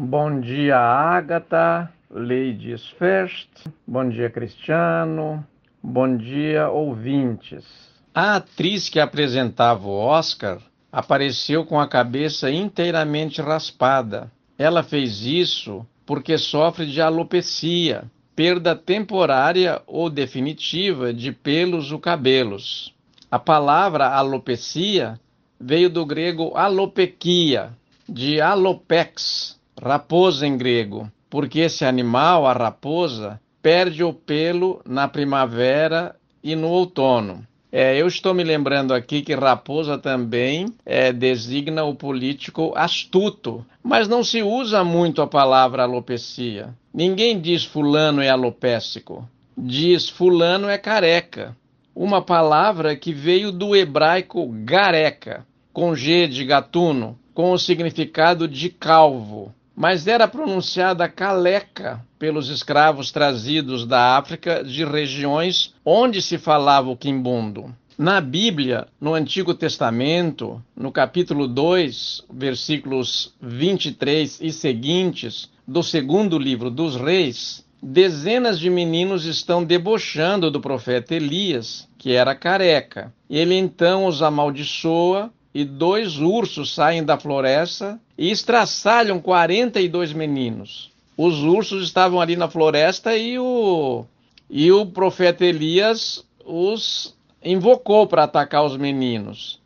Bom dia, Agatha, Ladies First. Bom dia, Cristiano. Bom dia, ouvintes. A atriz que apresentava o Oscar apareceu com a cabeça inteiramente raspada. Ela fez isso porque sofre de alopecia, perda temporária ou definitiva de pelos ou cabelos. A palavra alopecia veio do grego alopekia, de alopex, raposa em grego, porque esse animal, a raposa, perde o pelo na primavera e no outono. É, eu estou me lembrando aqui que raposa também é, designa o político astuto, mas não se usa muito a palavra alopecia. Ninguém diz fulano é alopécico, diz fulano é careca. Uma palavra que veio do hebraico gareca, com G de gatuno, com o significado de calvo mas era pronunciada caleca pelos escravos trazidos da África de regiões onde se falava o quimbundo. Na Bíblia, no Antigo Testamento, no capítulo 2, versículos 23 e seguintes do segundo livro dos Reis, dezenas de meninos estão debochando do profeta Elias, que era careca. Ele então os amaldiçoa e dois ursos saem da floresta e estraçalham 42 meninos. Os ursos estavam ali na floresta e o, e o profeta Elias os invocou para atacar os meninos.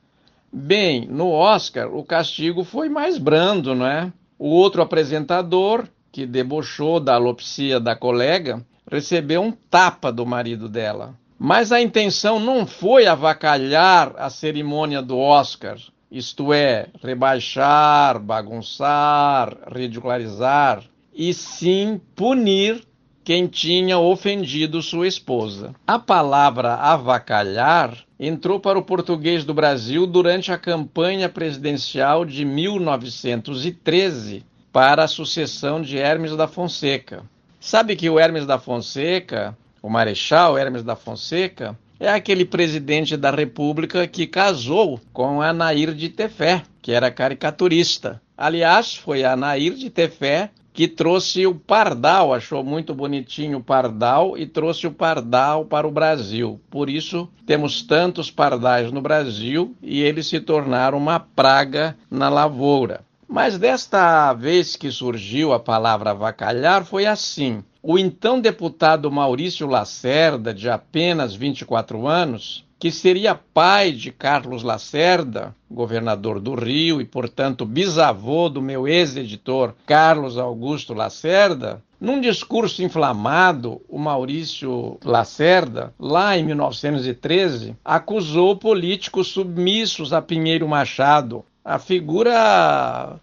Bem, no Oscar o castigo foi mais brando, não é? O outro apresentador, que debochou da alopsia da colega, recebeu um tapa do marido dela. Mas a intenção não foi avacalhar a cerimônia do Oscar, isto é, rebaixar, bagunçar, ridicularizar, e sim punir quem tinha ofendido sua esposa. A palavra avacalhar entrou para o português do Brasil durante a campanha presidencial de 1913 para a sucessão de Hermes da Fonseca. Sabe que o Hermes da Fonseca o Marechal Hermes da Fonseca, é aquele presidente da República que casou com a Nair de Tefé, que era caricaturista. Aliás, foi a Nair de Tefé que trouxe o pardal, achou muito bonitinho o pardal e trouxe o pardal para o Brasil. Por isso temos tantos pardais no Brasil e eles se tornaram uma praga na lavoura. Mas desta vez que surgiu a palavra avacalhar foi assim. O então deputado Maurício Lacerda, de apenas 24 anos, que seria pai de Carlos Lacerda, governador do Rio e, portanto, bisavô do meu ex-editor Carlos Augusto Lacerda, num discurso inflamado, o Maurício Lacerda, lá em 1913, acusou políticos submissos a Pinheiro Machado, a figura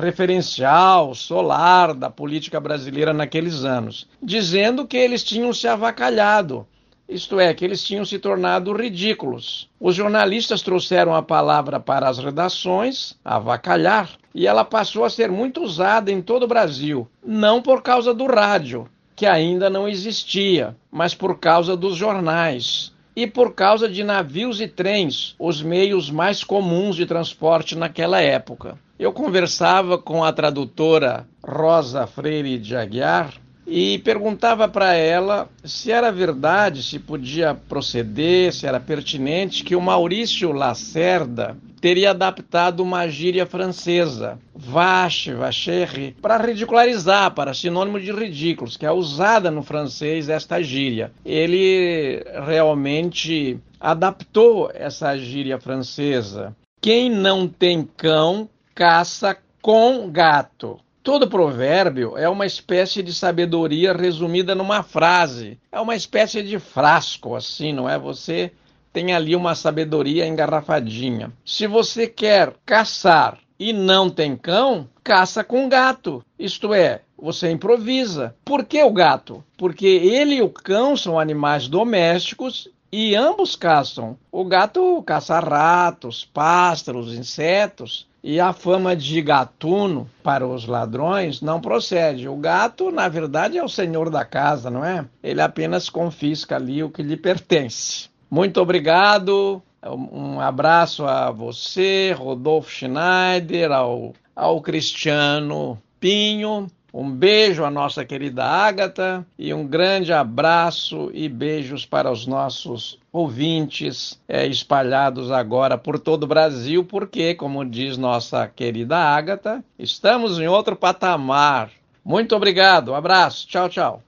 referencial, solar da política brasileira naqueles anos, dizendo que eles tinham se avacalhado, isto é, que eles tinham se tornado ridículos. Os jornalistas trouxeram a palavra para as redações, avacalhar, e ela passou a ser muito usada em todo o Brasil, não por causa do rádio, que ainda não existia, mas por causa dos jornais e por causa de navios e trens, os meios mais comuns de transporte naquela época. Eu conversava com a tradutora Rosa Freire de Aguiar e perguntava para ela se era verdade, se podia proceder, se era pertinente que o Maurício Lacerda teria adaptado uma gíria francesa, vache, vacher, para ridicularizar, para sinônimo de ridículos, que é usada no francês esta gíria. Ele realmente adaptou essa gíria francesa. Quem não tem cão caça com gato. Todo provérbio é uma espécie de sabedoria resumida numa frase. É uma espécie de frasco, assim, não é? Você tem ali uma sabedoria engarrafadinha. Se você quer caçar e não tem cão, caça com gato. Isto é, você improvisa. Por que o gato? Porque ele e o cão são animais domésticos e ambos caçam. O gato caça ratos, pássaros, insetos. E a fama de gatuno para os ladrões não procede. O gato, na verdade, é o senhor da casa, não é? Ele apenas confisca ali o que lhe pertence. Muito obrigado. Um abraço a você, Rodolfo Schneider, ao, ao Cristiano Pinho. Um beijo à nossa querida Ágata e um grande abraço e beijos para os nossos ouvintes é, espalhados agora por todo o Brasil, porque, como diz nossa querida Ágata, estamos em outro patamar. Muito obrigado, um abraço, tchau, tchau.